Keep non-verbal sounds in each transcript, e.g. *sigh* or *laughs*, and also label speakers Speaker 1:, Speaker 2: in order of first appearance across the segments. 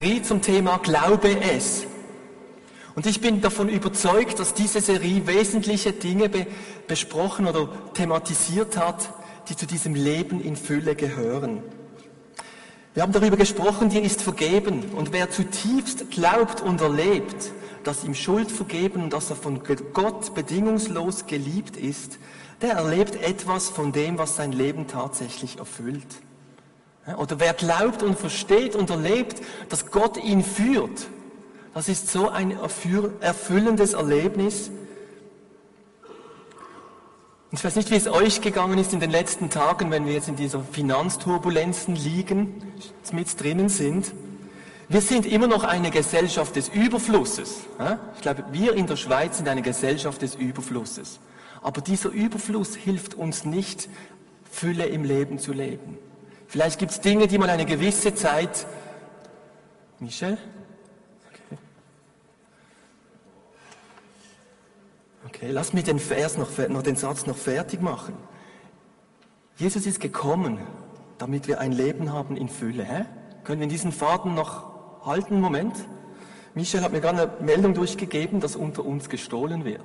Speaker 1: Serie zum Thema Glaube es. Und ich bin davon überzeugt, dass diese Serie wesentliche Dinge be besprochen oder thematisiert hat, die zu diesem Leben in Fülle gehören. Wir haben darüber gesprochen, dir ist vergeben. Und wer zutiefst glaubt und erlebt, dass ihm Schuld vergeben und dass er von Gott bedingungslos geliebt ist, der erlebt etwas von dem, was sein Leben tatsächlich erfüllt. Oder wer glaubt und versteht und erlebt, dass Gott ihn führt, das ist so ein erfüllendes Erlebnis. Und ich weiß nicht, wie es euch gegangen ist in den letzten Tagen, wenn wir jetzt in dieser Finanzturbulenzen liegen, mit drinnen sind. Wir sind immer noch eine Gesellschaft des Überflusses. Ich glaube, wir in der Schweiz sind eine Gesellschaft des Überflusses. Aber dieser Überfluss hilft uns nicht, Fülle im Leben zu leben. Vielleicht gibt es Dinge, die mal eine gewisse Zeit. Michel? Okay. okay, lass mich den Vers noch, noch den Satz noch fertig machen. Jesus ist gekommen, damit wir ein Leben haben in Fülle. Hä? Können wir diesen Faden noch halten? Moment. Michel hat mir gerade eine Meldung durchgegeben, dass unter uns gestohlen wird.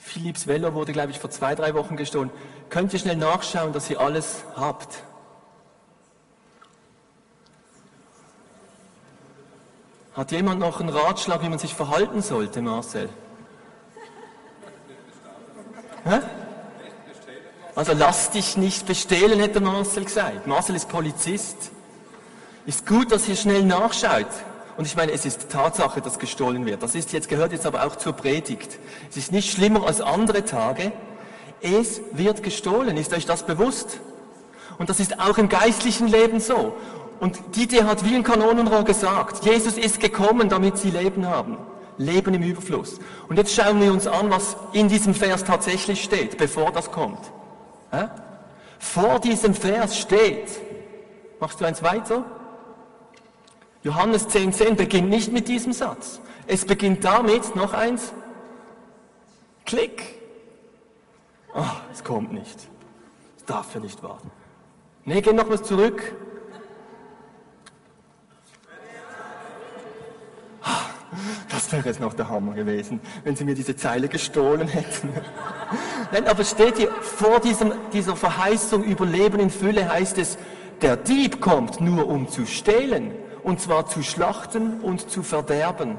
Speaker 1: Philips Velo wurde, glaube ich, vor zwei, drei Wochen gestohlen. Könnt ihr schnell nachschauen, dass ihr alles habt? Hat jemand noch einen Ratschlag, wie man sich verhalten sollte, Marcel? Hä? Also lass dich nicht bestehlen, hätte Marcel gesagt. Marcel ist Polizist. Ist gut, dass ihr schnell nachschaut. Und ich meine, es ist Tatsache, dass gestohlen wird. Das ist jetzt, gehört jetzt aber auch zur Predigt. Es ist nicht schlimmer als andere Tage. Es wird gestohlen. Ist euch das bewusst? Und das ist auch im geistlichen Leben so. Und Dieter hat wie ein Kanonenrohr gesagt, Jesus ist gekommen, damit sie Leben haben. Leben im Überfluss. Und jetzt schauen wir uns an, was in diesem Vers tatsächlich steht, bevor das kommt. Ja? Vor diesem Vers steht, machst du eins weiter? Johannes 10,10 10 beginnt nicht mit diesem Satz. Es beginnt damit, noch eins, Klick. Oh, es kommt nicht. Es darf ja nicht warten. Nee, geh noch was zurück. Das wäre jetzt noch der Hammer gewesen, wenn Sie mir diese Zeile gestohlen hätten. Nein, aber steht hier, vor diesem, dieser Verheißung über Leben in Fülle heißt es, der Dieb kommt nur um zu stehlen, und zwar zu schlachten und zu verderben.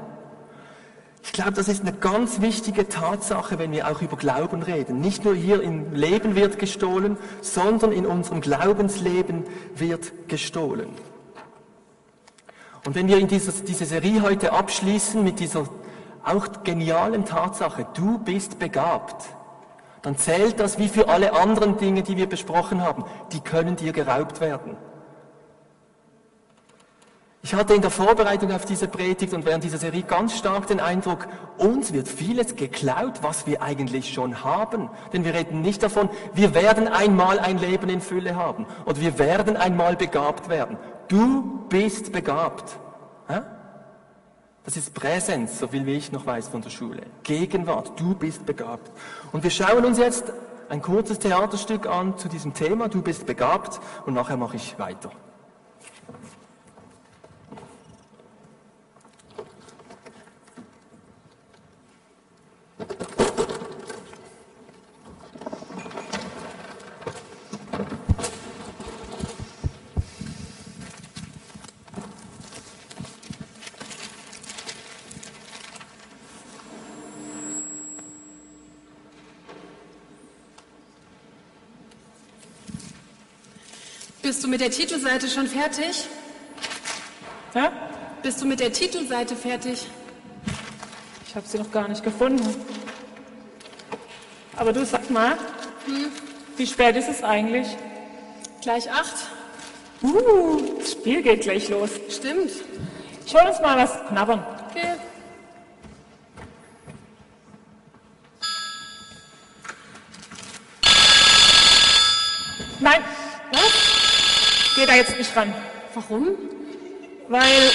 Speaker 1: Ich glaube, das ist eine ganz wichtige Tatsache, wenn wir auch über Glauben reden. Nicht nur hier im Leben wird gestohlen, sondern in unserem Glaubensleben wird gestohlen. Und wenn wir in dieser, diese Serie heute abschließen mit dieser auch genialen Tatsache, du bist begabt, dann zählt das wie für alle anderen Dinge, die wir besprochen haben. Die können dir geraubt werden. Ich hatte in der Vorbereitung auf diese Predigt und während dieser Serie ganz stark den Eindruck, uns wird vieles geklaut, was wir eigentlich schon haben. Denn wir reden nicht davon, wir werden einmal ein Leben in Fülle haben oder wir werden einmal begabt werden. Du bist begabt. Das ist Präsenz, so viel wie ich noch weiß von der Schule. Gegenwart, du bist begabt. Und wir schauen uns jetzt ein kurzes Theaterstück an zu diesem Thema, du bist begabt, und nachher mache ich weiter.
Speaker 2: Bist du mit der Titelseite schon fertig?
Speaker 3: Ja?
Speaker 2: Bist du mit der Titelseite fertig?
Speaker 3: Ich habe sie noch gar nicht gefunden. Aber du sag mal, hm? wie spät ist es eigentlich?
Speaker 2: Gleich acht.
Speaker 3: Uh, das Spiel geht gleich los.
Speaker 2: Stimmt.
Speaker 3: Ich hol uns mal was knabbern. Jetzt nicht ran.
Speaker 2: Warum?
Speaker 3: Weil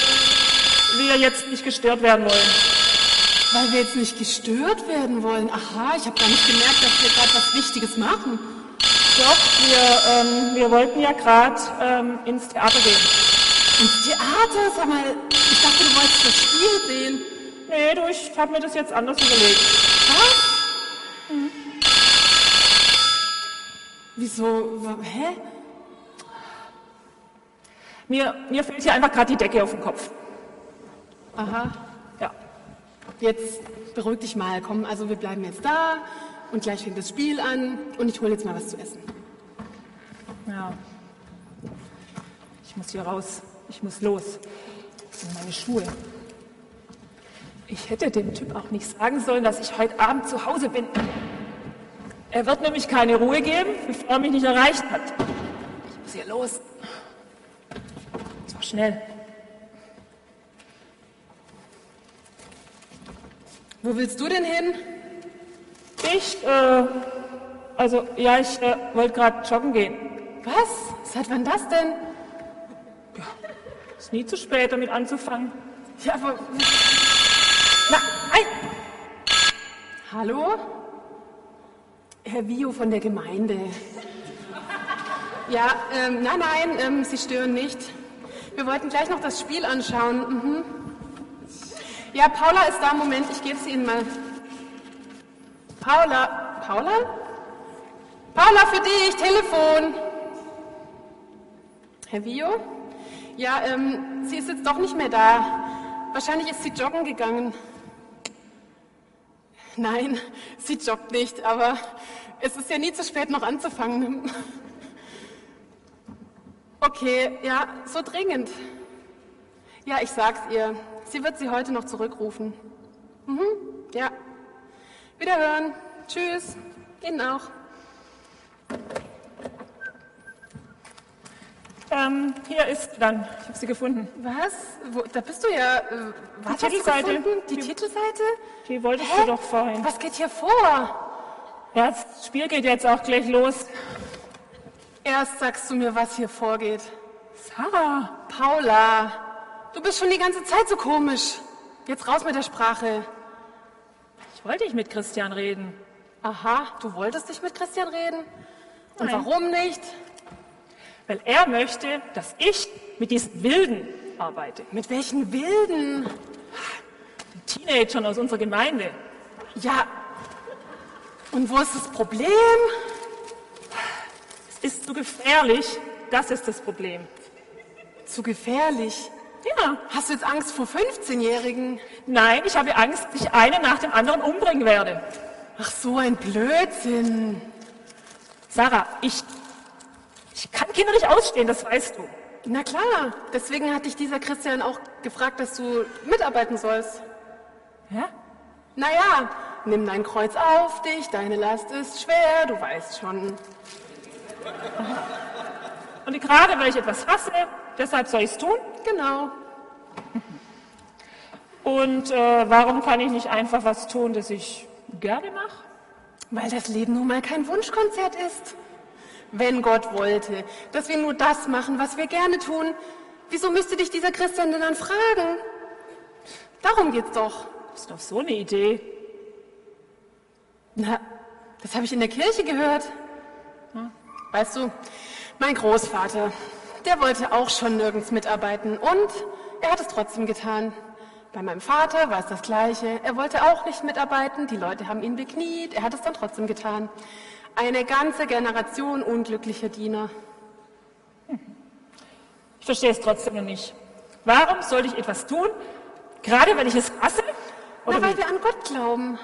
Speaker 3: wir jetzt nicht gestört werden wollen.
Speaker 2: Weil wir jetzt nicht gestört werden wollen. Aha, ich habe gar nicht gemerkt, dass wir gerade was Wichtiges machen.
Speaker 3: Doch, wir, ähm, wir wollten ja gerade ähm, ins Theater gehen.
Speaker 2: Ins Theater? Sag mal, ich dachte, du wolltest das Spiel sehen.
Speaker 3: Nee, du, ich habe mir das jetzt anders überlegt.
Speaker 2: Was? Wieso? wa- Hä?
Speaker 3: Mir, mir fällt hier einfach gerade die Decke auf den Kopf.
Speaker 2: Aha.
Speaker 3: Ja.
Speaker 2: Jetzt beruhig dich mal. Komm, also wir bleiben jetzt da und gleich fängt das Spiel an und ich hole jetzt mal was zu essen.
Speaker 3: Ja. Ich muss hier raus. Ich muss los. In meine Schuhe. Ich hätte dem Typ auch nicht sagen sollen, dass ich heute Abend zu Hause bin. Er wird nämlich keine Ruhe geben, bevor er mich nicht erreicht hat. Ich muss hier los. Schnell.
Speaker 2: Wo willst du denn hin?
Speaker 3: Ich, äh, also, ja, ich äh, wollte gerade joggen gehen.
Speaker 2: Was? Seit wann das denn?
Speaker 3: Ist nie zu spät, damit anzufangen.
Speaker 2: Ja, aber...
Speaker 3: Na, nein!
Speaker 2: Hallo? Herr Vio von der Gemeinde. Ja, ähm, nein, nein, ähm, Sie stören nicht. Wir wollten gleich noch das Spiel anschauen. Mhm. Ja, Paula ist da. Moment, ich gebe sie Ihnen mal. Paula. Paula? Paula, für dich, Telefon. Herr Vio? Ja, ähm, sie ist jetzt doch nicht mehr da. Wahrscheinlich ist sie joggen gegangen. Nein, *laughs* sie joggt nicht, aber es ist ja nie zu spät, noch anzufangen. Okay, ja, so dringend. Ja, ich sag's ihr. Sie wird sie heute noch zurückrufen. Mhm, ja. Wiederhören. Tschüss. Ihnen auch.
Speaker 3: Ähm, hier ist dann. Ich habe sie gefunden.
Speaker 2: Was? Wo, da bist du ja. Äh, was hast du
Speaker 3: Titelseite.
Speaker 2: gefunden? Die
Speaker 3: Die-
Speaker 2: Titelseite?
Speaker 3: Die wolltest
Speaker 2: Hä?
Speaker 3: du doch vorhin.
Speaker 2: Was geht hier vor?
Speaker 3: Ja, das Spiel geht jetzt auch gleich los.
Speaker 2: Erst sagst du mir, was hier vorgeht.
Speaker 3: Sarah,
Speaker 2: Paula, du bist schon die ganze Zeit so komisch. Jetzt raus mit der Sprache.
Speaker 3: ich wollte nicht mit Christian reden.
Speaker 2: Aha, du wolltest nicht mit Christian reden? Und
Speaker 3: Nein.
Speaker 2: warum nicht?
Speaker 3: Weil er möchte, dass ich mit diesen Wilden arbeite.
Speaker 2: Mit welchen Wilden?
Speaker 3: Den Teenagern aus unserer Gemeinde.
Speaker 2: Ja. Und wo ist das Problem?
Speaker 3: Ist zu gefährlich. Das ist das Problem.
Speaker 2: Zu gefährlich.
Speaker 3: Ja.
Speaker 2: Hast du jetzt Angst vor 15-Jährigen?
Speaker 3: Nein, ich habe Angst, dass ich einen nach dem anderen umbringen werde.
Speaker 2: Ach, so ein Blödsinn.
Speaker 3: Sarah, ich, ich kann Kinder nicht ausstehen, das weißt du.
Speaker 2: Na klar, deswegen hat dich dieser Christian auch gefragt, dass du mitarbeiten sollst.
Speaker 3: Ja?
Speaker 2: Naja, nimm dein Kreuz auf dich, deine Last ist schwer, du weißt schon.
Speaker 3: Und gerade weil ich etwas hasse, deshalb soll ich es tun.
Speaker 2: Genau.
Speaker 3: Und äh, warum kann ich nicht einfach was tun, das ich gerne mache?
Speaker 2: Weil das Leben nun mal kein Wunschkonzert ist. Wenn Gott wollte, dass wir nur das machen, was wir gerne tun, wieso müsste dich dieser Christian denn dann fragen? Darum geht's doch.
Speaker 3: Das ist doch so eine Idee.
Speaker 2: Na, das habe ich in der Kirche gehört. Weißt du, mein Großvater, der wollte auch schon nirgends mitarbeiten und er hat es trotzdem getan. Bei meinem Vater war es das Gleiche. Er wollte auch nicht mitarbeiten, die Leute haben ihn bekniet, er hat es dann trotzdem getan. Eine ganze Generation unglücklicher Diener.
Speaker 3: Ich verstehe es trotzdem noch nicht. Warum sollte ich etwas tun, gerade weil ich es hasse? Oder
Speaker 2: Na, weil
Speaker 3: wie?
Speaker 2: wir an Gott glauben.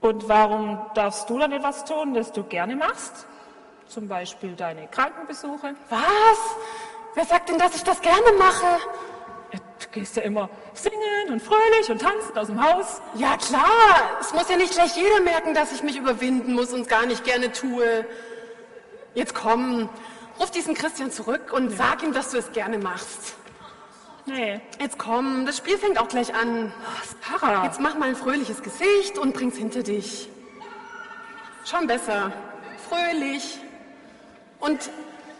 Speaker 3: Und warum darfst du dann etwas tun, das du gerne machst? Zum Beispiel deine Krankenbesuche.
Speaker 2: Was? Wer sagt denn, dass ich das gerne mache?
Speaker 3: Ja, Du gehst ja immer singen und fröhlich und tanzen aus dem Haus.
Speaker 2: Ja klar, es muss ja nicht gleich jeder merken, dass ich mich überwinden muss und gar nicht gerne tue. Jetzt komm, ruf diesen Christian zurück und sag ihm, dass du es gerne machst.
Speaker 3: Nee.
Speaker 2: Jetzt komm, das Spiel fängt auch gleich an.
Speaker 3: Sarah.
Speaker 2: Jetzt mach mal ein fröhliches Gesicht und bring's hinter dich. Schon besser. Fröhlich. Und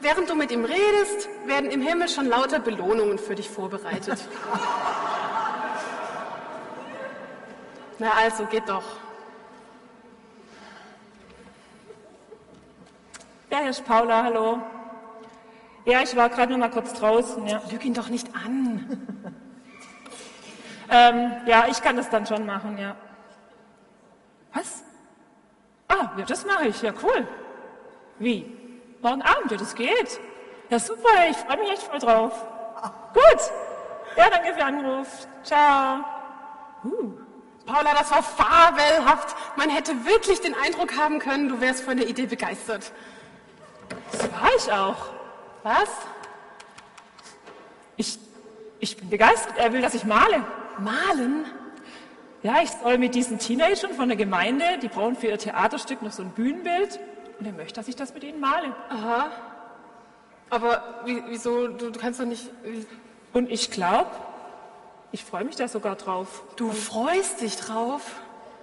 Speaker 2: während du mit ihm redest, werden im Himmel schon lauter Belohnungen für dich vorbereitet. *laughs* Na also, geht doch.
Speaker 3: Ja, hier ist Paula, hallo. Ja, ich war gerade noch mal kurz draußen. Ja,
Speaker 2: Lüg ihn doch nicht an. *laughs*
Speaker 3: ähm, ja ich kann das dann schon machen, ja. Was? Ah, ja, das mache ich. Ja, cool. Wie? Morgen Abend, ja, das geht. Ja, super, ich freue mich echt voll drauf. Gut. Ja, danke für den Anruf. Ciao.
Speaker 2: Paula, das war fabelhaft. Man hätte wirklich den Eindruck haben können, du wärst von der Idee begeistert.
Speaker 3: Das war ich auch.
Speaker 2: Was?
Speaker 3: Ich, ich bin begeistert. Er will, dass ich male.
Speaker 2: Malen?
Speaker 3: Ja, ich soll mit diesen Teenagern von der Gemeinde, die brauchen für ihr Theaterstück noch so ein Bühnenbild. Und er möchte, dass ich das mit ihnen male.
Speaker 2: Aha. Aber wie, wieso? Du, du kannst doch nicht.
Speaker 3: Und ich glaube, ich freue mich da sogar drauf.
Speaker 2: Du freust dich drauf?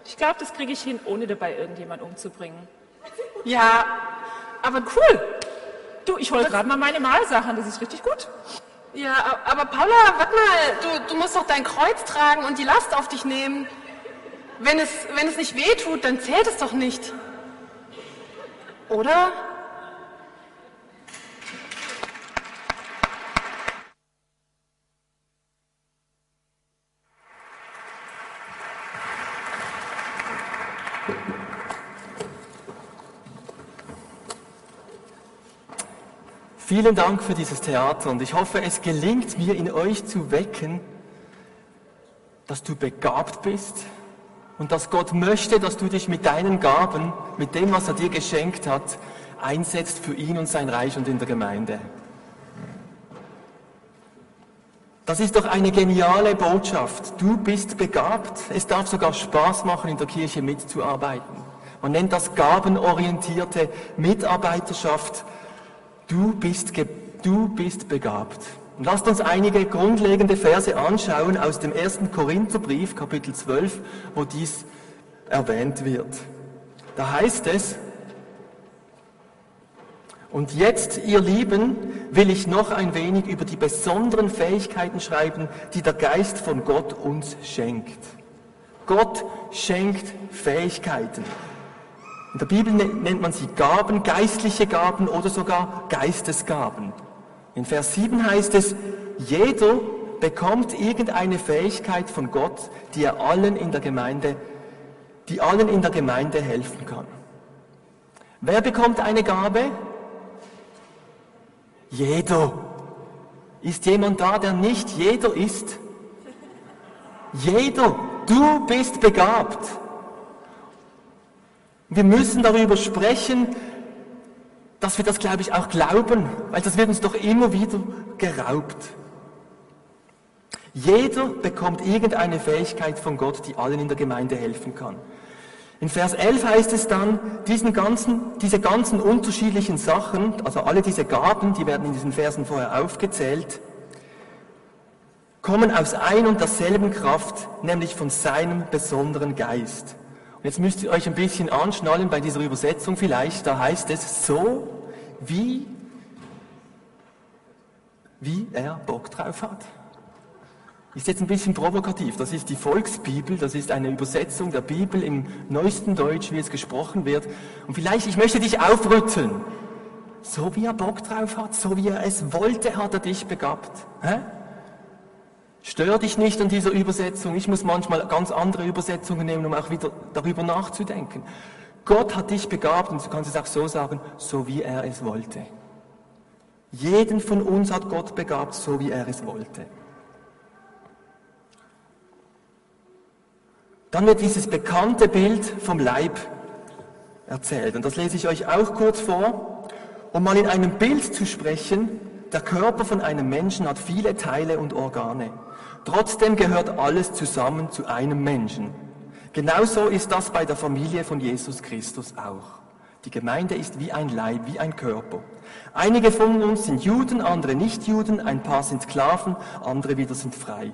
Speaker 3: Ich glaube, das kriege ich hin, ohne dabei irgendjemand umzubringen.
Speaker 2: Ja, aber
Speaker 3: Cool. Du, ich hole gerade mal meine Malsachen, das ist richtig gut.
Speaker 2: Ja, aber Paula, warte mal, du, du musst doch dein Kreuz tragen und die Last auf dich nehmen. Wenn es, wenn es nicht weh tut, dann zählt es doch nicht. Oder?
Speaker 1: Vielen Dank für dieses Theater und ich hoffe, es gelingt mir in euch zu wecken, dass du begabt bist und dass Gott möchte, dass du dich mit deinen Gaben, mit dem, was er dir geschenkt hat, einsetzt für ihn und sein Reich und in der Gemeinde. Das ist doch eine geniale Botschaft. Du bist begabt. Es darf sogar Spaß machen, in der Kirche mitzuarbeiten. Man nennt das gabenorientierte Mitarbeiterschaft. Du bist, du bist begabt. Und lasst uns einige grundlegende Verse anschauen aus dem ersten Korintherbrief, Kapitel 12, wo dies erwähnt wird. Da heißt es, und jetzt, ihr Lieben, will ich noch ein wenig über die besonderen Fähigkeiten schreiben, die der Geist von Gott uns schenkt. Gott schenkt Fähigkeiten. In der Bibel ne- nennt man sie Gaben, geistliche Gaben oder sogar Geistesgaben. In Vers 7 heißt es, jeder bekommt irgendeine Fähigkeit von Gott, die er allen in der Gemeinde, die allen in der Gemeinde helfen kann. Wer bekommt eine Gabe? Jeder. Ist jemand da, der nicht jeder ist? Jeder. Du bist begabt. Wir müssen darüber sprechen, dass wir das, glaube ich, auch glauben, weil das wird uns doch immer wieder geraubt. Jeder bekommt irgendeine Fähigkeit von Gott, die allen in der Gemeinde helfen kann. In Vers 11 heißt es dann, diesen ganzen, diese ganzen unterschiedlichen Sachen, also alle diese Gaben, die werden in diesen Versen vorher aufgezählt, kommen aus ein und derselben Kraft, nämlich von seinem besonderen Geist. Und jetzt müsst ihr euch ein bisschen anschnallen bei dieser Übersetzung vielleicht, da heißt es so, wie, wie er Bock drauf hat. Ist jetzt ein bisschen provokativ. Das ist die Volksbibel, das ist eine Übersetzung der Bibel im neuesten Deutsch, wie es gesprochen wird. Und vielleicht, ich möchte dich aufrütteln. So wie er Bock drauf hat, so wie er es wollte, hat er dich begabt. Hä? Stör dich nicht an dieser Übersetzung. Ich muss manchmal ganz andere Übersetzungen nehmen, um auch wieder darüber nachzudenken. Gott hat dich begabt und du kannst es auch so sagen, so wie er es wollte. Jeden von uns hat Gott begabt, so wie er es wollte. Dann wird dieses bekannte Bild vom Leib erzählt. Und das lese ich euch auch kurz vor, um mal in einem Bild zu sprechen. Der Körper von einem Menschen hat viele Teile und Organe. Trotzdem gehört alles zusammen zu einem Menschen. Genauso ist das bei der Familie von Jesus Christus auch. Die Gemeinde ist wie ein Leib, wie ein Körper. Einige von uns sind Juden, andere nicht Juden, ein paar sind Sklaven, andere wieder sind frei.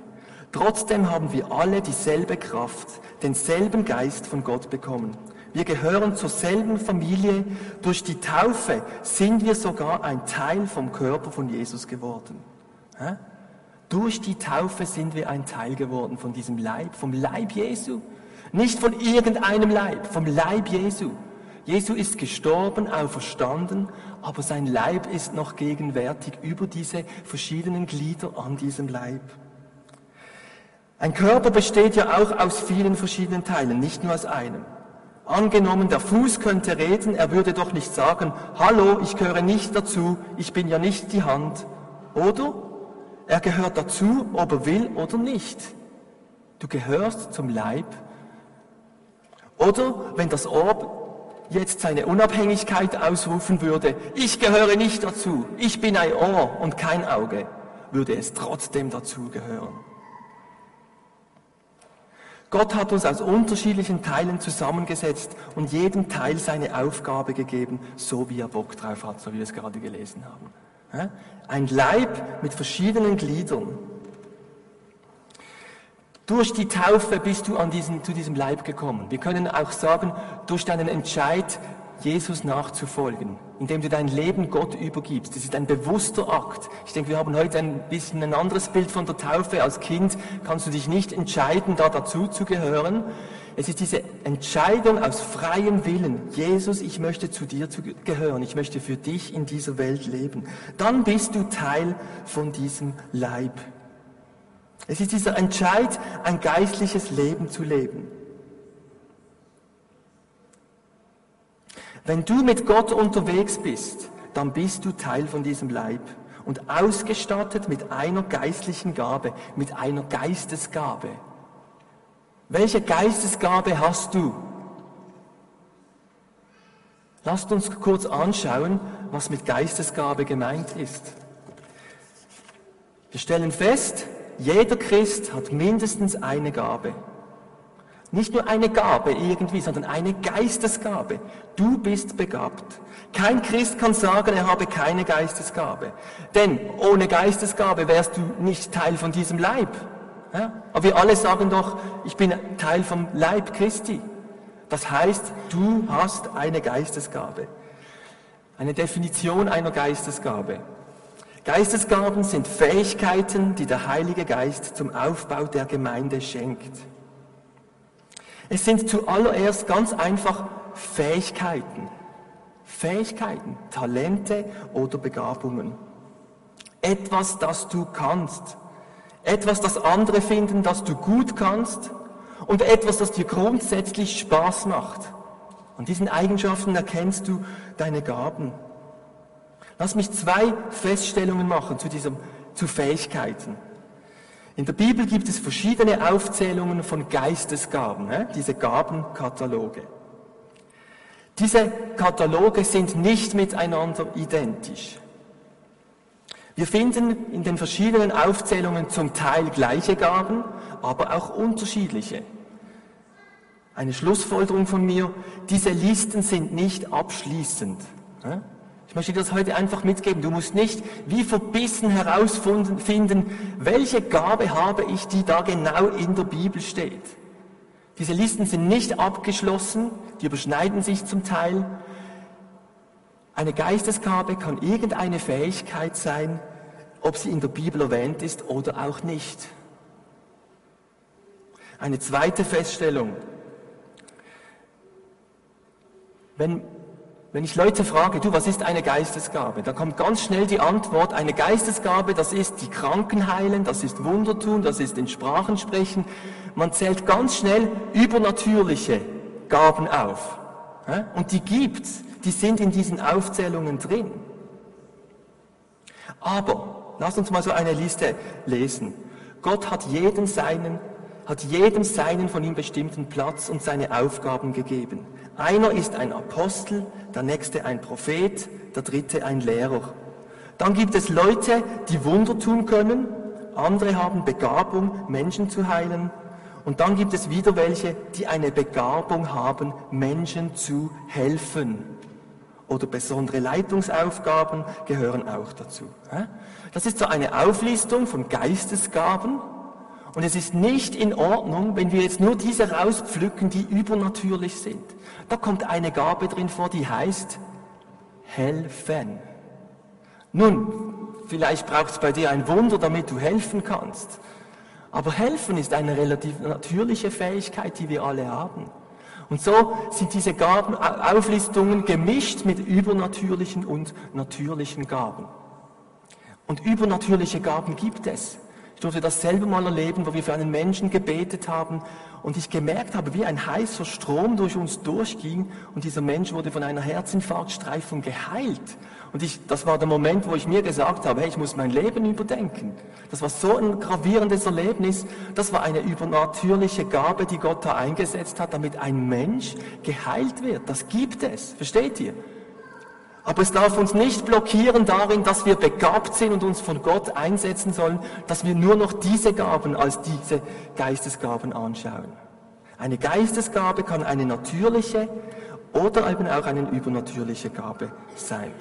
Speaker 1: Trotzdem haben wir alle dieselbe Kraft, denselben Geist von Gott bekommen. Wir gehören zur selben Familie. Durch die Taufe sind wir sogar ein Teil vom Körper von Jesus geworden. Durch die Taufe sind wir ein Teil geworden von diesem Leib, vom Leib Jesu. Nicht von irgendeinem Leib, vom Leib Jesu. Jesu ist gestorben, auferstanden, aber sein Leib ist noch gegenwärtig über diese verschiedenen Glieder an diesem Leib. Ein Körper besteht ja auch aus vielen verschiedenen Teilen, nicht nur aus einem. Angenommen, der Fuß könnte reden, er würde doch nicht sagen, hallo, ich gehöre nicht dazu, ich bin ja nicht die Hand. Oder er gehört dazu, ob er will oder nicht. Du gehörst zum Leib. Oder wenn das Ohr jetzt seine Unabhängigkeit ausrufen würde, ich gehöre nicht dazu, ich bin ein Ohr und kein Auge, würde es trotzdem dazu gehören. Gott hat uns aus unterschiedlichen Teilen zusammengesetzt und jedem Teil seine Aufgabe gegeben, so wie er Bock drauf hat, so wie wir es gerade gelesen haben. Ein Leib mit verschiedenen Gliedern. Durch die Taufe bist du an diesen, zu diesem Leib gekommen. Wir können auch sagen, durch deinen Entscheid, Jesus nachzufolgen, indem du dein Leben Gott übergibst. Das ist ein bewusster Akt. Ich denke, wir haben heute ein bisschen ein anderes Bild von der Taufe. Als Kind kannst du dich nicht entscheiden, da dazu zu gehören. Es ist diese Entscheidung aus freiem Willen. Jesus, ich möchte zu dir gehören. Ich möchte für dich in dieser Welt leben. Dann bist du Teil von diesem Leib. Es ist dieser Entscheid, ein geistliches Leben zu leben. Wenn du mit Gott unterwegs bist, dann bist du Teil von diesem Leib und ausgestattet mit einer geistlichen Gabe, mit einer Geistesgabe. Welche Geistesgabe hast du? Lasst uns kurz anschauen, was mit Geistesgabe gemeint ist. Wir stellen fest, jeder Christ hat mindestens eine Gabe. Nicht nur eine Gabe irgendwie, sondern eine Geistesgabe. Du bist begabt. Kein Christ kann sagen, er habe keine Geistesgabe. Denn ohne Geistesgabe wärst du nicht Teil von diesem Leib. Ja? Aber wir alle sagen doch, ich bin Teil vom Leib Christi. Das heißt, du hast eine Geistesgabe. Eine Definition einer Geistesgabe. Geistesgaben sind Fähigkeiten, die der Heilige Geist zum Aufbau der Gemeinde schenkt. Es sind zuallererst ganz einfach Fähigkeiten. Fähigkeiten, Talente oder Begabungen. Etwas, das du kannst. Etwas, das andere finden, das du gut kannst. Und etwas, das dir grundsätzlich Spaß macht. An diesen Eigenschaften erkennst du deine Gaben. Lass mich zwei Feststellungen machen zu, diesem, zu Fähigkeiten. In der Bibel gibt es verschiedene Aufzählungen von Geistesgaben, ne? diese Gabenkataloge. Diese Kataloge sind nicht miteinander identisch. Wir finden in den verschiedenen Aufzählungen zum Teil gleiche Gaben, aber auch unterschiedliche. Eine Schlussfolgerung von mir, diese Listen sind nicht abschließend. Ich möchte dir das heute einfach mitgeben. Du musst nicht wie verbissen herausfinden, welche Gabe habe ich, die da genau in der Bibel steht. Diese Listen sind nicht abgeschlossen, die überschneiden sich zum Teil. Eine Geistesgabe kann irgendeine Fähigkeit sein, ob sie in der Bibel erwähnt ist oder auch nicht. Eine zweite Feststellung. Wenn wenn ich Leute frage, du, was ist eine Geistesgabe? Da kommt ganz schnell die Antwort, eine Geistesgabe, das ist die Kranken heilen, das ist Wunder tun, das ist in Sprachen sprechen. Man zählt ganz schnell übernatürliche Gaben auf. Und die gibt's, die sind in diesen Aufzählungen drin. Aber, lass uns mal so eine Liste lesen. Gott hat jedem seinen, hat jedem seinen von ihm bestimmten Platz und seine Aufgaben gegeben. Einer ist ein Apostel, der nächste ein Prophet, der dritte ein Lehrer. Dann gibt es Leute, die Wunder tun können, andere haben Begabung, Menschen zu heilen. Und dann gibt es wieder welche, die eine Begabung haben, Menschen zu helfen. Oder besondere Leitungsaufgaben gehören auch dazu. Das ist so eine Auflistung von Geistesgaben. Und es ist nicht in Ordnung, wenn wir jetzt nur diese rauspflücken, die übernatürlich sind. Da kommt eine Gabe drin vor, die heißt helfen. Nun, vielleicht braucht es bei dir ein Wunder, damit du helfen kannst. Aber helfen ist eine relativ natürliche Fähigkeit, die wir alle haben. Und so sind diese Gaben, Auflistungen gemischt mit übernatürlichen und natürlichen Gaben. Und übernatürliche Gaben gibt es. Ich durfte das selber mal erleben, wo wir für einen Menschen gebetet haben und ich gemerkt habe, wie ein heißer Strom durch uns durchging und dieser Mensch wurde von einer Herzinfarktstreifung geheilt. Und ich, das war der Moment, wo ich mir gesagt habe, hey, ich muss mein Leben überdenken. Das war so ein gravierendes Erlebnis. Das war eine übernatürliche Gabe, die Gott da eingesetzt hat, damit ein Mensch geheilt wird. Das gibt es. Versteht ihr? Aber es darf uns nicht blockieren darin, dass wir begabt sind und uns von Gott einsetzen sollen, dass wir nur noch diese Gaben als diese Geistesgaben anschauen. Eine Geistesgabe kann eine natürliche oder eben auch eine übernatürliche Gabe sein.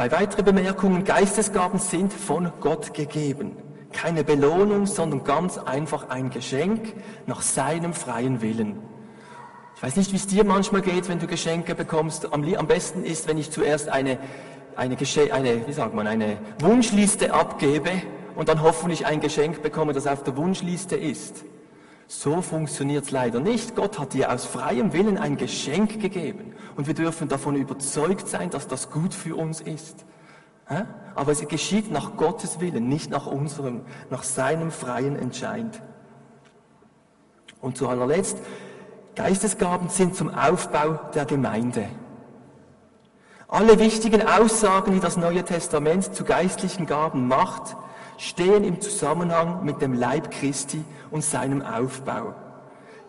Speaker 1: Zwei weitere Bemerkungen. Geistesgaben sind von Gott gegeben. Keine Belohnung, sondern ganz einfach ein Geschenk nach seinem freien Willen. Ich weiß nicht, wie es dir manchmal geht, wenn du Geschenke bekommst. Am, am besten ist, wenn ich zuerst eine, eine, eine, wie sagt man, eine Wunschliste abgebe und dann hoffentlich ein Geschenk bekomme, das auf der Wunschliste ist. So funktioniert es leider nicht. Gott hat dir aus freiem Willen ein Geschenk gegeben. Und wir dürfen davon überzeugt sein, dass das gut für uns ist. Aber es geschieht nach Gottes Willen, nicht nach unserem, nach seinem freien Entscheid. Und zu allerletzt, Geistesgaben sind zum Aufbau der Gemeinde. Alle wichtigen Aussagen, die das Neue Testament zu geistlichen Gaben macht, stehen im Zusammenhang mit dem Leib Christi und seinem Aufbau.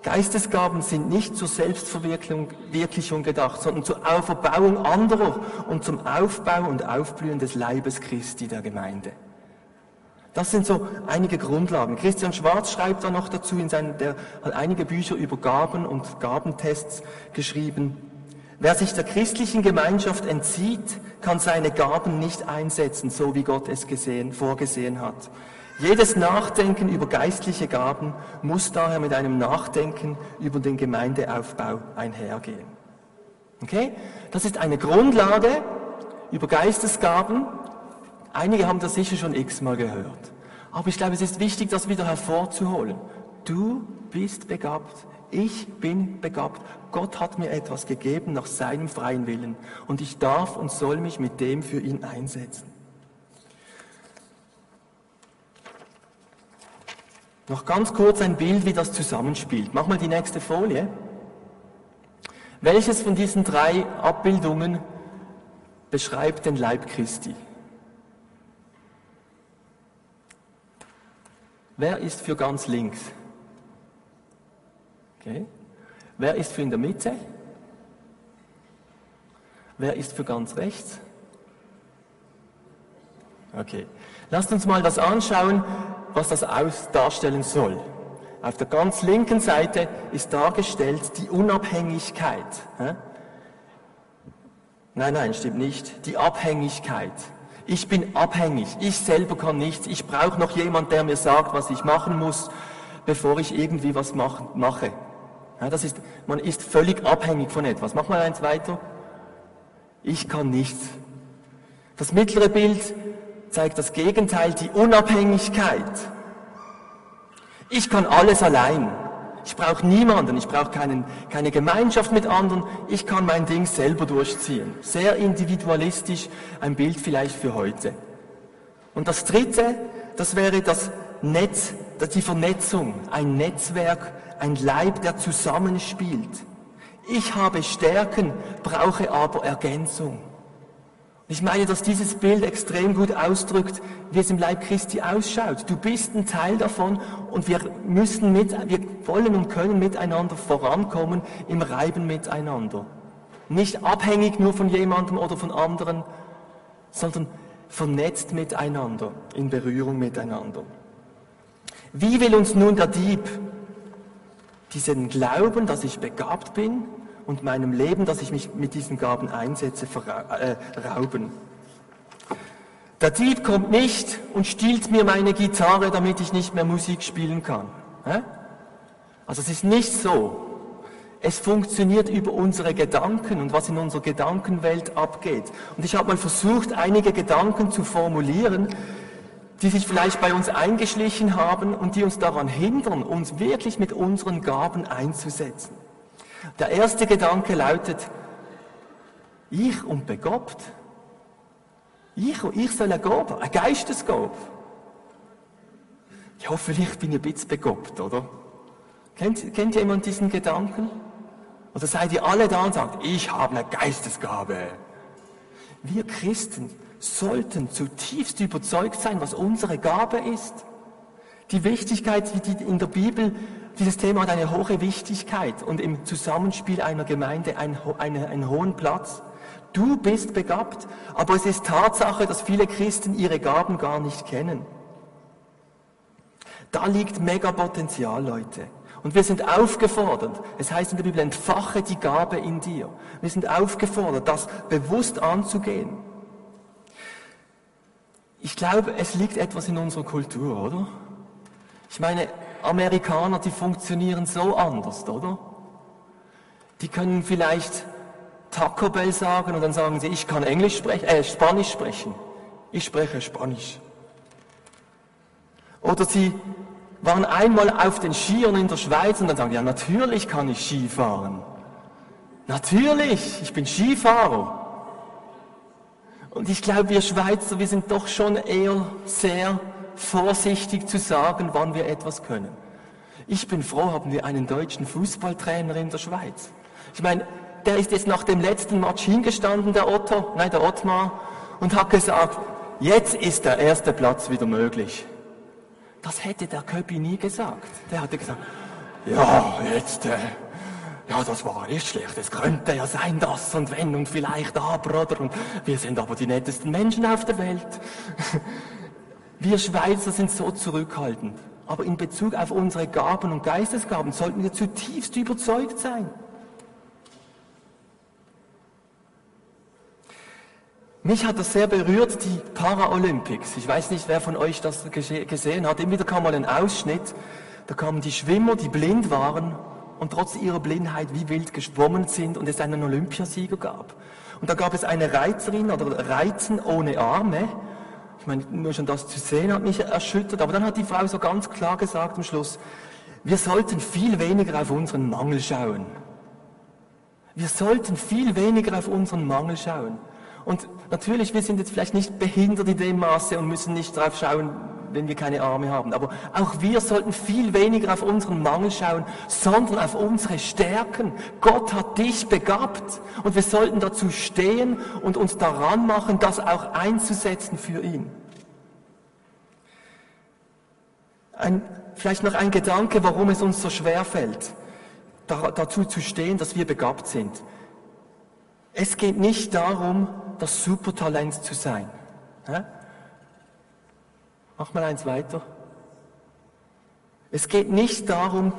Speaker 1: Geistesgaben sind nicht zur Selbstverwirklichung gedacht, sondern zur Auferbauung anderer und zum Aufbau und Aufblühen des Leibes Christi der Gemeinde. Das sind so einige Grundlagen. Christian Schwarz schreibt da noch dazu in seinen, der hat einige Bücher über Gaben und Gabentests geschrieben. Wer sich der christlichen Gemeinschaft entzieht, kann seine Gaben nicht einsetzen, so wie Gott es gesehen, vorgesehen hat. Jedes Nachdenken über geistliche Gaben muss daher mit einem Nachdenken über den Gemeindeaufbau einhergehen. Okay? Das ist eine Grundlage über Geistesgaben. Einige haben das sicher schon x-mal gehört. Aber ich glaube, es ist wichtig, das wieder hervorzuholen. Du bist begabt. Ich bin begabt. Gott hat mir etwas gegeben nach seinem freien Willen. Und ich darf und soll mich mit dem für ihn einsetzen. Noch ganz kurz ein Bild, wie das zusammenspielt. Mach mal die nächste Folie. Welches von diesen drei Abbildungen beschreibt den Leib Christi? Wer ist für ganz links? Okay. Wer ist für in der Mitte? Wer ist für ganz rechts? Okay. Lasst uns mal das anschauen, was das aus darstellen soll. Auf der ganz linken Seite ist dargestellt die Unabhängigkeit. Nein, nein, stimmt nicht. Die Abhängigkeit. Ich bin abhängig. Ich selber kann nichts. Ich brauche noch jemand, der mir sagt, was ich machen muss, bevor ich irgendwie was mache. Das ist, man ist völlig abhängig von etwas. Mach mal eins weiter. Ich kann nichts. Das mittlere Bild zeigt das Gegenteil, die Unabhängigkeit. Ich kann alles allein. Ich brauche niemanden, ich brauche keine Gemeinschaft mit anderen, ich kann mein Ding selber durchziehen. Sehr individualistisch, ein Bild vielleicht für heute. Und das Dritte, das wäre das Netz, die Vernetzung, ein Netzwerk, ein Leib, der zusammenspielt. Ich habe Stärken, brauche aber Ergänzung. Ich meine, dass dieses Bild extrem gut ausdrückt, wie es im Leib Christi ausschaut. Du bist ein Teil davon und wir müssen mit, wir wollen und können miteinander vorankommen im Reiben miteinander. Nicht abhängig nur von jemandem oder von anderen, sondern vernetzt miteinander, in Berührung miteinander. Wie will uns nun der Dieb diesen Glauben, dass ich begabt bin, und meinem Leben, dass ich mich mit diesen Gaben einsetze, äh, rauben. Der Dieb kommt nicht und stiehlt mir meine Gitarre, damit ich nicht mehr Musik spielen kann. Also es ist nicht so. Es funktioniert über unsere Gedanken und was in unserer Gedankenwelt abgeht. Und ich habe mal versucht, einige Gedanken zu formulieren, die sich vielleicht bei uns eingeschlichen haben und die uns daran hindern, uns wirklich mit unseren Gaben einzusetzen. Der erste Gedanke lautet, ich und begabt. Ich, ich soll eine Gabe, eine Geistesgabe. Ja, vielleicht bin ich ein bisschen begabt, oder? Kennt, kennt jemand diesen Gedanken? Oder seid ihr alle da und sagt, ich habe eine Geistesgabe? Wir Christen sollten zutiefst überzeugt sein, was unsere Gabe ist. Die Wichtigkeit, die in der Bibel, dieses Thema hat eine hohe Wichtigkeit und im Zusammenspiel einer Gemeinde einen, einen, einen hohen Platz. Du bist begabt, aber es ist Tatsache, dass viele Christen ihre Gaben gar nicht kennen. Da liegt Megapotenzial, Leute. Und wir sind aufgefordert, es heißt in der Bibel, entfache die Gabe in dir. Wir sind aufgefordert, das bewusst anzugehen. Ich glaube, es liegt etwas in unserer Kultur, oder? Ich meine, Amerikaner, die funktionieren so anders, oder? Die können vielleicht Taco Bell sagen und dann sagen sie, ich kann Englisch sprechen, äh, Spanisch sprechen. Ich spreche Spanisch. Oder sie waren einmal auf den Skiern in der Schweiz und dann sagen, ja natürlich kann ich Ski fahren. Natürlich, ich bin Skifahrer. Und ich glaube, wir Schweizer, wir sind doch schon eher sehr vorsichtig zu sagen, wann wir etwas können. Ich bin froh, haben wir einen deutschen Fußballtrainer in der Schweiz. Ich meine, der ist jetzt nach dem letzten Match hingestanden, der Otto, nein, der Ottmar, und hat gesagt, jetzt ist der erste Platz wieder möglich. Das hätte der Köpi nie gesagt. Der hatte gesagt, ja, jetzt, äh, ja, das war nicht schlecht. Es könnte ja sein, das und wenn und vielleicht aber, oder? Und wir sind aber die nettesten Menschen auf der Welt. *laughs* Wir Schweizer sind so zurückhaltend. Aber in Bezug auf unsere Gaben und Geistesgaben sollten wir zutiefst überzeugt sein. Mich hat das sehr berührt, die Paralympics. Ich weiß nicht, wer von euch das gesehen hat. Immer wieder kam mal ein Ausschnitt. Da kamen die Schwimmer, die blind waren und trotz ihrer Blindheit wie wild geschwommen sind und es einen Olympiasieger gab. Und da gab es eine Reizerin oder Reizen ohne Arme. Ich meine, nur schon das zu sehen hat mich erschüttert. Aber dann hat die Frau so ganz klar gesagt am Schluss, wir sollten viel weniger auf unseren Mangel schauen. Wir sollten viel weniger auf unseren Mangel schauen. Und natürlich, wir sind jetzt vielleicht nicht behindert in dem Maße und müssen nicht darauf schauen, wenn wir keine Arme haben. Aber auch wir sollten viel weniger auf unseren Mangel schauen, sondern auf unsere Stärken. Gott hat dich begabt und wir sollten dazu stehen und uns daran machen, das auch einzusetzen für ihn. Ein, vielleicht noch ein Gedanke, warum es uns so schwer fällt, dazu zu stehen, dass wir begabt sind. Es geht nicht darum, das Supertalent zu sein. Ja? Mach mal eins weiter. Es geht nicht darum,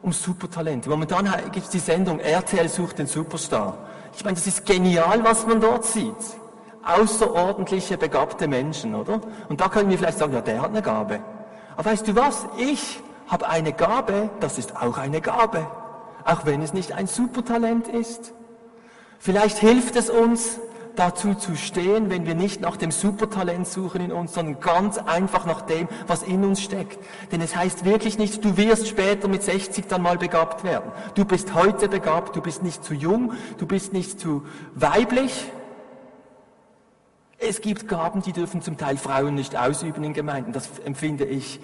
Speaker 1: um Supertalente. Momentan gibt es die Sendung RTL sucht den Superstar. Ich meine, das ist genial, was man dort sieht. Außerordentliche, begabte Menschen, oder? Und da können wir vielleicht sagen, ja, der hat eine Gabe. Aber weißt du was? Ich habe eine Gabe, das ist auch eine Gabe. Auch wenn es nicht ein Supertalent ist. Vielleicht hilft es uns, dazu zu stehen, wenn wir nicht nach dem Supertalent suchen in uns, sondern ganz einfach nach dem, was in uns steckt. Denn es heißt wirklich nicht, du wirst später mit 60 dann mal begabt werden. Du bist heute begabt, du bist nicht zu jung, du bist nicht zu weiblich. Es gibt Gaben, die dürfen zum Teil Frauen nicht ausüben in Gemeinden. Das empfinde ich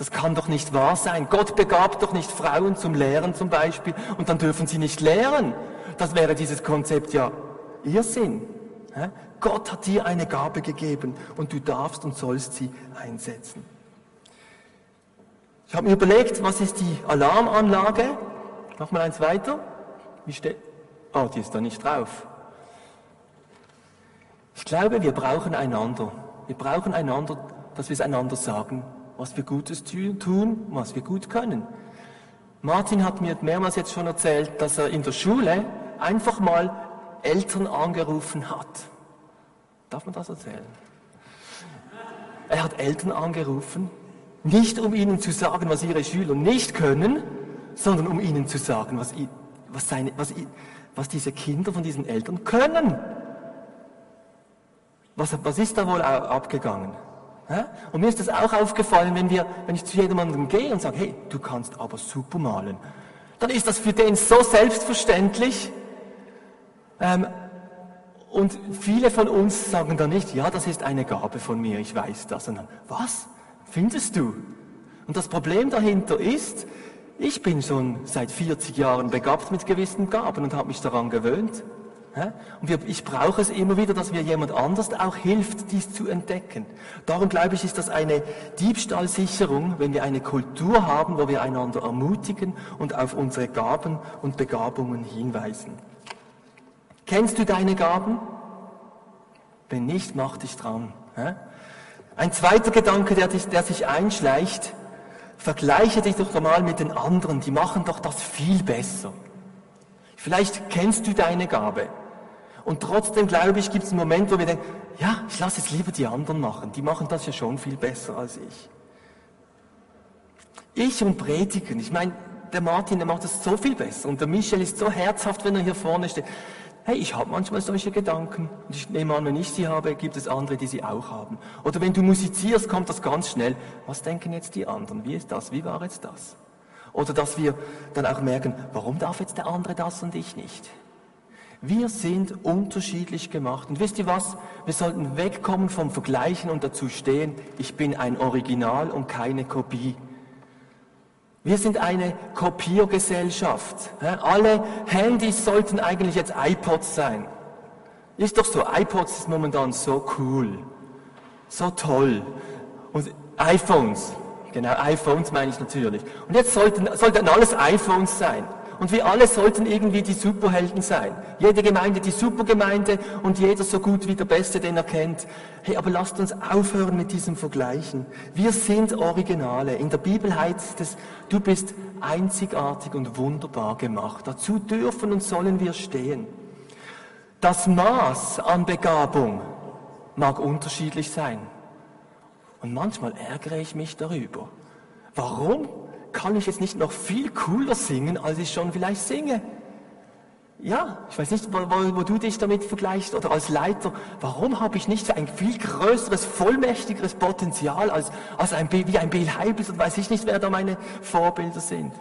Speaker 1: das kann doch nicht wahr sein. Gott begabt doch nicht Frauen zum Lehren zum Beispiel und dann dürfen sie nicht lehren. Das wäre dieses Konzept ja Irrsinn. Gott hat dir eine Gabe gegeben und du darfst und sollst sie einsetzen. Ich habe mir überlegt, was ist die Alarmanlage? Mach mal eins weiter. Wie steht? Oh, die ist da nicht drauf. Ich glaube, wir brauchen einander. Wir brauchen einander, dass wir es einander sagen, was wir Gutes tun, was wir gut können. Martin hat mir mehrmals jetzt schon erzählt, dass er in der Schule einfach mal Eltern angerufen hat. Darf man das erzählen? Er hat Eltern angerufen, nicht um ihnen zu sagen, was ihre Schüler nicht können, sondern um ihnen zu sagen, was, was, seine, was, was diese Kinder von diesen Eltern können. Was, was ist da wohl abgegangen? Und mir ist das auch aufgefallen, wenn, wir, wenn ich zu jemandem gehe und sage, hey, du kannst aber super malen. Dann ist das für den so selbstverständlich. Ähm, und viele von uns sagen dann nicht, ja, das ist eine Gabe von mir, ich weiß das. Dann, was? Findest du? Und das Problem dahinter ist, ich bin schon seit 40 Jahren begabt mit gewissen Gaben und habe mich daran gewöhnt. Und ich brauche es immer wieder, dass mir jemand anders auch hilft, dies zu entdecken. Darum glaube ich, ist das eine Diebstahlsicherung, wenn wir eine Kultur haben, wo wir einander ermutigen und auf unsere Gaben und Begabungen hinweisen. Kennst du deine Gaben? Wenn nicht, mach dich dran. Ein zweiter Gedanke, der, der sich einschleicht, vergleiche dich doch mal mit den anderen, die machen doch das viel besser. Vielleicht kennst du deine Gabe. Und trotzdem, glaube ich, gibt es einen Moment, wo wir denken, ja, ich lasse es lieber die anderen machen. Die machen das ja schon viel besser als ich. Ich und Predigen, ich meine, der Martin, der macht das so viel besser. Und der Michel ist so herzhaft, wenn er hier vorne steht. Hey, ich habe manchmal solche Gedanken. Und ich nehme an, wenn ich sie habe, gibt es andere, die sie auch haben. Oder wenn du musizierst, kommt das ganz schnell. Was denken jetzt die anderen? Wie ist das? Wie war jetzt das? Oder dass wir dann auch merken, warum darf jetzt der andere das und ich nicht? Wir sind unterschiedlich gemacht. Und wisst ihr was? Wir sollten wegkommen vom Vergleichen und dazu stehen, ich bin ein Original und keine Kopie. Wir sind eine Kopiergesellschaft. Alle Handys sollten eigentlich jetzt iPods sein. Ist doch so, iPods ist momentan so cool, so toll. Und iPhones, genau, iPhones meine ich natürlich. Und jetzt sollten, sollten alles iPhones sein. Und wir alle sollten irgendwie die Superhelden sein. Jede Gemeinde die Supergemeinde und jeder so gut wie der Beste, den er kennt. Hey, aber lasst uns aufhören mit diesem Vergleichen. Wir sind Originale. In der Bibel heißt es, du bist einzigartig und wunderbar gemacht. Dazu dürfen und sollen wir stehen. Das Maß an Begabung mag unterschiedlich sein. Und manchmal ärgere ich mich darüber. Warum kann ich jetzt nicht noch viel cooler singen, als ich schon vielleicht singe? Ja, ich weiß nicht, wo, wo, du dich damit vergleichst oder als Leiter. Warum habe ich nicht ein viel größeres, vollmächtigeres Potenzial als, als ein, wie ein Bill Heibels und weiß ich nicht, wer da meine Vorbilder sind?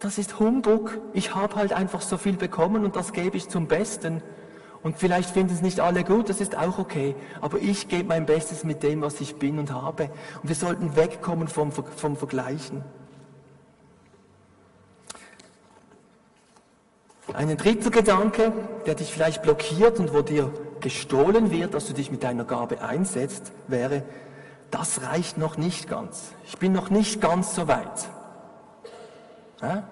Speaker 1: Das ist Humbug. Ich habe halt einfach so viel bekommen und das gebe ich zum Besten. Und vielleicht finden es nicht alle gut, das ist auch okay. Aber ich gebe mein Bestes mit dem, was ich bin und habe. Und wir sollten wegkommen vom, vom Vergleichen. Ein dritter Gedanke, der dich vielleicht blockiert und wo dir gestohlen wird, dass du dich mit deiner Gabe einsetzt, wäre, das reicht noch nicht ganz. Ich bin noch nicht ganz so weit. Ja?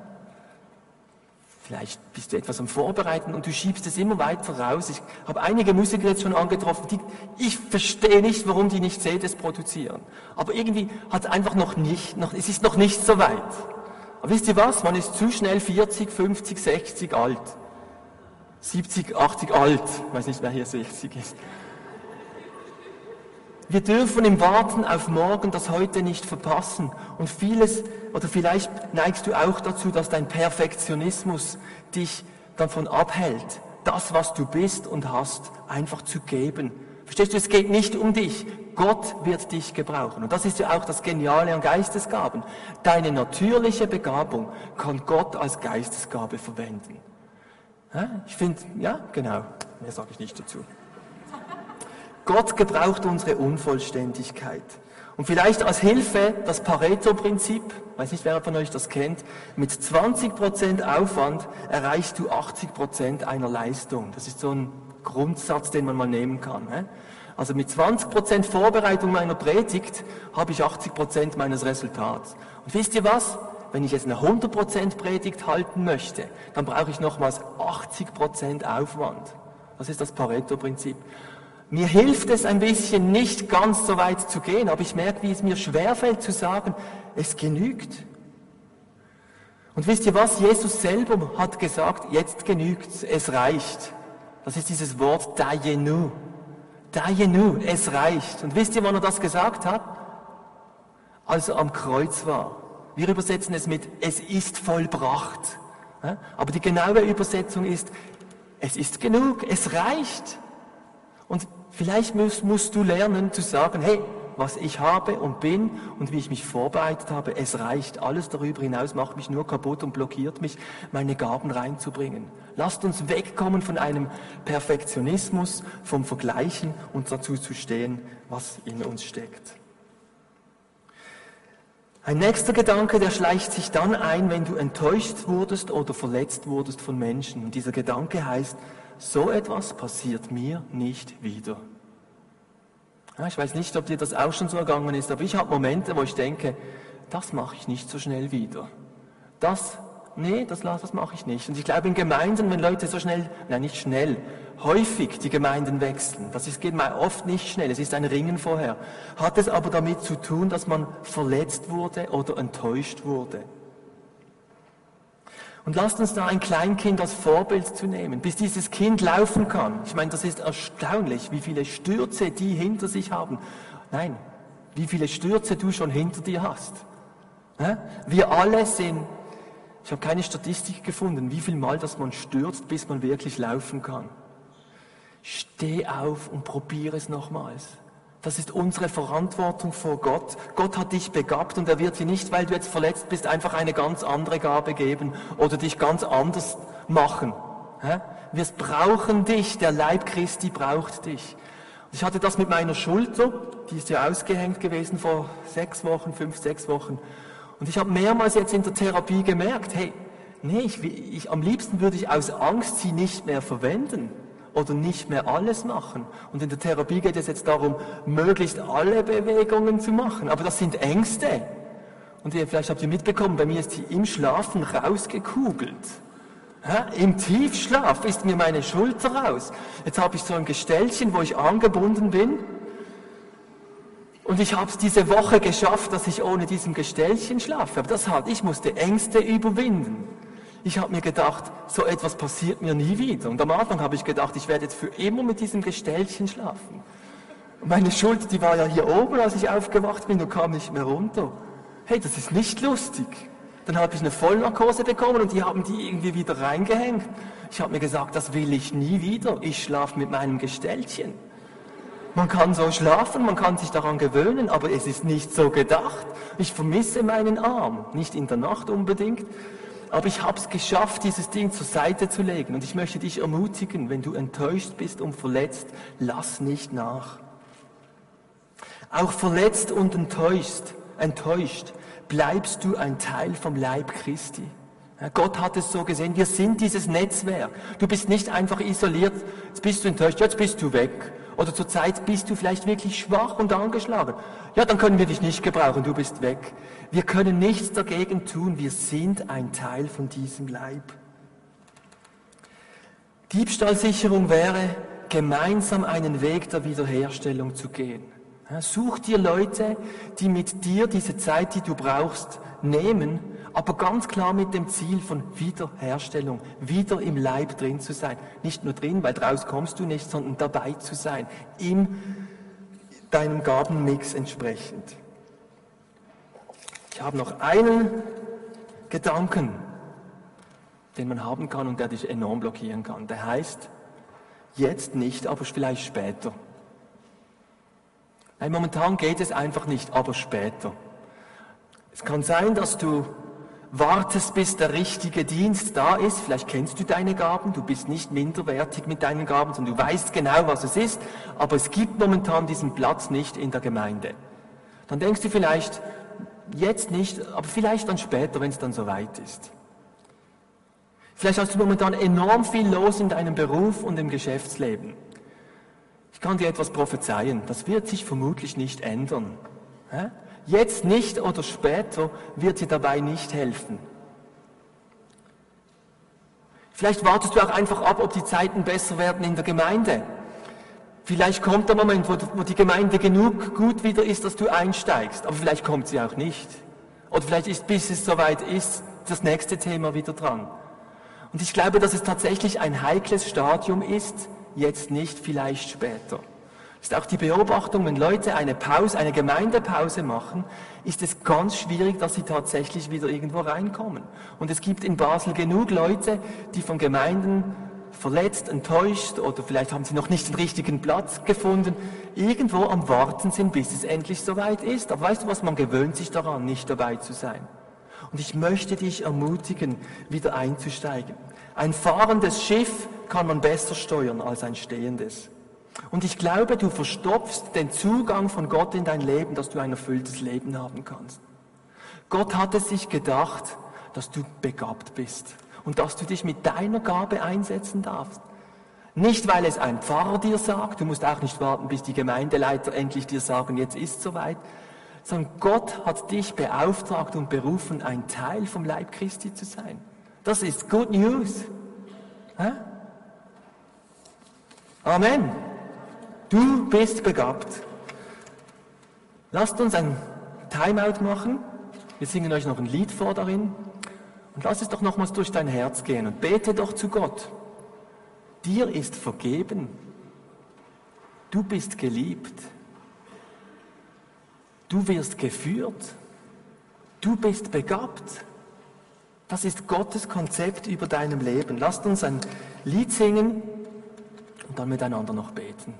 Speaker 1: Vielleicht bist du etwas am Vorbereiten und du schiebst es immer weiter raus. Ich habe einige Musiker jetzt schon angetroffen, die, ich verstehe nicht, warum die nicht CDs produzieren. Aber irgendwie hat es einfach noch nicht, noch, es ist noch nicht so weit. Aber wisst ihr was? Man ist zu schnell 40, 50, 60 alt. 70, 80 alt. Ich weiß nicht, wer hier 60 ist. Wir dürfen im Warten auf morgen das heute nicht verpassen. Und vieles, oder vielleicht neigst du auch dazu, dass dein Perfektionismus dich davon abhält, das, was du bist und hast, einfach zu geben. Verstehst du, es geht nicht um dich. Gott wird dich gebrauchen. Und das ist ja auch das Geniale an Geistesgaben. Deine natürliche Begabung kann Gott als Geistesgabe verwenden. Ich finde, ja, genau, mehr sage ich nicht dazu. Gott gebraucht unsere Unvollständigkeit. Und vielleicht als Hilfe das Pareto-Prinzip, weiß nicht, wer von euch das kennt, mit 20% Aufwand erreichst du 80% einer Leistung. Das ist so ein Grundsatz, den man mal nehmen kann. Also mit 20% Vorbereitung meiner Predigt habe ich 80% meines Resultats. Und wisst ihr was? Wenn ich jetzt eine 100% Predigt halten möchte, dann brauche ich nochmals 80% Aufwand. Das ist das Pareto-Prinzip. Mir hilft es ein bisschen, nicht ganz so weit zu gehen, aber ich merke, wie es mir schwerfällt zu sagen, es genügt. Und wisst ihr was? Jesus selber hat gesagt, jetzt genügt's, es reicht. Das ist dieses Wort Dayenu. Dayenu, es reicht. Und wisst ihr, wann er das gesagt hat? Als er am Kreuz war. Wir übersetzen es mit, es ist vollbracht. Aber die genaue Übersetzung ist, es ist genug, es reicht. Und vielleicht musst, musst du lernen zu sagen, hey, was ich habe und bin und wie ich mich vorbereitet habe, es reicht. Alles darüber hinaus macht mich nur kaputt und blockiert mich, meine Gaben reinzubringen. Lasst uns wegkommen von einem Perfektionismus, vom Vergleichen und dazu zu stehen, was in uns steckt. Ein nächster Gedanke, der schleicht sich dann ein, wenn du enttäuscht wurdest oder verletzt wurdest von Menschen. Und dieser Gedanke heißt, so etwas passiert mir nicht wieder. Ja, ich weiß nicht, ob dir das auch schon so ergangen ist, aber ich habe Momente, wo ich denke, das mache ich nicht so schnell wieder. Das, nee, das, das mache ich nicht. Und ich glaube, in Gemeinden, wenn Leute so schnell, nein, nicht schnell, häufig die Gemeinden wechseln, das ist, geht mal oft nicht schnell, es ist ein Ringen vorher, hat es aber damit zu tun, dass man verletzt wurde oder enttäuscht wurde. Und lasst uns da ein Kleinkind als Vorbild zu nehmen, bis dieses Kind laufen kann. Ich meine, das ist erstaunlich, wie viele Stürze die hinter sich haben. Nein, wie viele Stürze du schon hinter dir hast. Wir alle sind, ich habe keine Statistik gefunden, wie viel Mal, dass man stürzt, bis man wirklich laufen kann. Steh auf und probiere es nochmals. Das ist unsere Verantwortung vor Gott. Gott hat dich begabt und er wird dir nicht, weil du jetzt verletzt bist, einfach eine ganz andere Gabe geben oder dich ganz anders machen. Wir brauchen dich, der Leib Christi braucht dich. Ich hatte das mit meiner Schulter, die ist ja ausgehängt gewesen vor sechs Wochen, fünf, sechs Wochen. Und ich habe mehrmals jetzt in der Therapie gemerkt, hey, nee, ich, ich, am liebsten würde ich aus Angst sie nicht mehr verwenden oder nicht mehr alles machen. Und in der Therapie geht es jetzt darum, möglichst alle Bewegungen zu machen. Aber das sind Ängste. Und ihr, vielleicht habt ihr mitbekommen, bei mir ist sie im Schlafen rausgekugelt. Im Tiefschlaf ist mir meine Schulter raus. Jetzt habe ich so ein Gestellchen, wo ich angebunden bin. Und ich habe es diese Woche geschafft, dass ich ohne diesem Gestellchen schlafe. Aber das hat, ich musste Ängste überwinden. Ich habe mir gedacht, so etwas passiert mir nie wieder. Und am Anfang habe ich gedacht, ich werde jetzt für immer mit diesem Gestellchen schlafen. Und meine Schulter, die war ja hier oben, als ich aufgewacht bin und kam nicht mehr runter. Hey, das ist nicht lustig. Dann habe ich eine Vollnarkose bekommen und die haben die irgendwie wieder reingehängt. Ich habe mir gesagt, das will ich nie wieder. Ich schlafe mit meinem Gestellchen. Man kann so schlafen, man kann sich daran gewöhnen, aber es ist nicht so gedacht. Ich vermisse meinen Arm, nicht in der Nacht unbedingt, aber ich habe es geschafft, dieses Ding zur Seite zu legen. Und ich möchte dich ermutigen, wenn du enttäuscht bist und verletzt, lass nicht nach. Auch verletzt und enttäuscht, enttäuscht bleibst du ein Teil vom Leib Christi. Gott hat es so gesehen, wir sind dieses Netzwerk. Du bist nicht einfach isoliert, jetzt bist du enttäuscht, jetzt bist du weg. Oder zur Zeit bist du vielleicht wirklich schwach und angeschlagen. Ja, dann können wir dich nicht gebrauchen, du bist weg. Wir können nichts dagegen tun, wir sind ein Teil von diesem Leib. Diebstahlsicherung wäre, gemeinsam einen Weg der Wiederherstellung zu gehen. Such dir Leute, die mit dir diese Zeit, die du brauchst, nehmen, aber ganz klar mit dem Ziel von Wiederherstellung, wieder im Leib drin zu sein. Nicht nur drin, weil draus kommst du nicht, sondern dabei zu sein, in deinem Gabenmix entsprechend. Ich habe noch einen Gedanken, den man haben kann und der dich enorm blockieren kann. Der heißt, jetzt nicht, aber vielleicht später. Nein, momentan geht es einfach nicht, aber später. Es kann sein, dass du wartest, bis der richtige Dienst da ist. Vielleicht kennst du deine Gaben, du bist nicht minderwertig mit deinen Gaben, sondern du weißt genau, was es ist, aber es gibt momentan diesen Platz nicht in der Gemeinde. Dann denkst du vielleicht, jetzt nicht, aber vielleicht dann später, wenn es dann soweit ist. Vielleicht hast du momentan enorm viel los in deinem Beruf und im Geschäftsleben. Ich kann dir etwas prophezeien, das wird sich vermutlich nicht ändern. Jetzt nicht oder später wird dir dabei nicht helfen. Vielleicht wartest du auch einfach ab, ob die Zeiten besser werden in der Gemeinde. Vielleicht kommt der Moment, wo, wo, die Gemeinde genug gut wieder ist, dass du einsteigst, aber vielleicht kommt sie auch nicht. Oder vielleicht ist, bis es soweit ist, das nächste Thema wieder dran. Und ich glaube, dass es tatsächlich ein heikles Stadium ist, jetzt nicht, vielleicht später. Ist auch die Beobachtung, wenn Leute eine Pause, eine Gemeindepause machen, ist es ganz schwierig, dass sie tatsächlich wieder irgendwo reinkommen. Und es gibt in Basel genug Leute, die von Gemeinden verletzt, enttäuscht oder vielleicht haben sie noch nicht den richtigen Platz gefunden, irgendwo am Warten sind, bis es endlich soweit ist. Aber weißt du was, man gewöhnt sich daran, nicht dabei zu sein. Und ich möchte dich ermutigen, wieder einzusteigen. Ein fahrendes Schiff kann man besser steuern als ein stehendes. Und ich glaube, du verstopfst den Zugang von Gott in dein Leben, dass du ein erfülltes Leben haben kannst. Gott hat es sich gedacht, dass du begabt bist und dass du dich mit deiner Gabe einsetzen darfst. Nicht, weil es ein Pfarrer dir sagt, du musst auch nicht warten, bis die Gemeindeleiter endlich dir sagen, jetzt ist soweit, sondern Gott hat dich beauftragt und berufen, ein Teil vom Leib Christi zu sein. Das ist Good News. Hä? Amen. Du bist begabt. Lasst uns ein Timeout machen. Wir singen euch noch ein Lied vor darin. Und lass es doch nochmals durch dein Herz gehen und bete doch zu Gott. Dir ist vergeben. Du bist geliebt. Du wirst geführt. Du bist begabt. Das ist Gottes Konzept über deinem Leben. Lasst uns ein Lied singen und dann miteinander noch beten.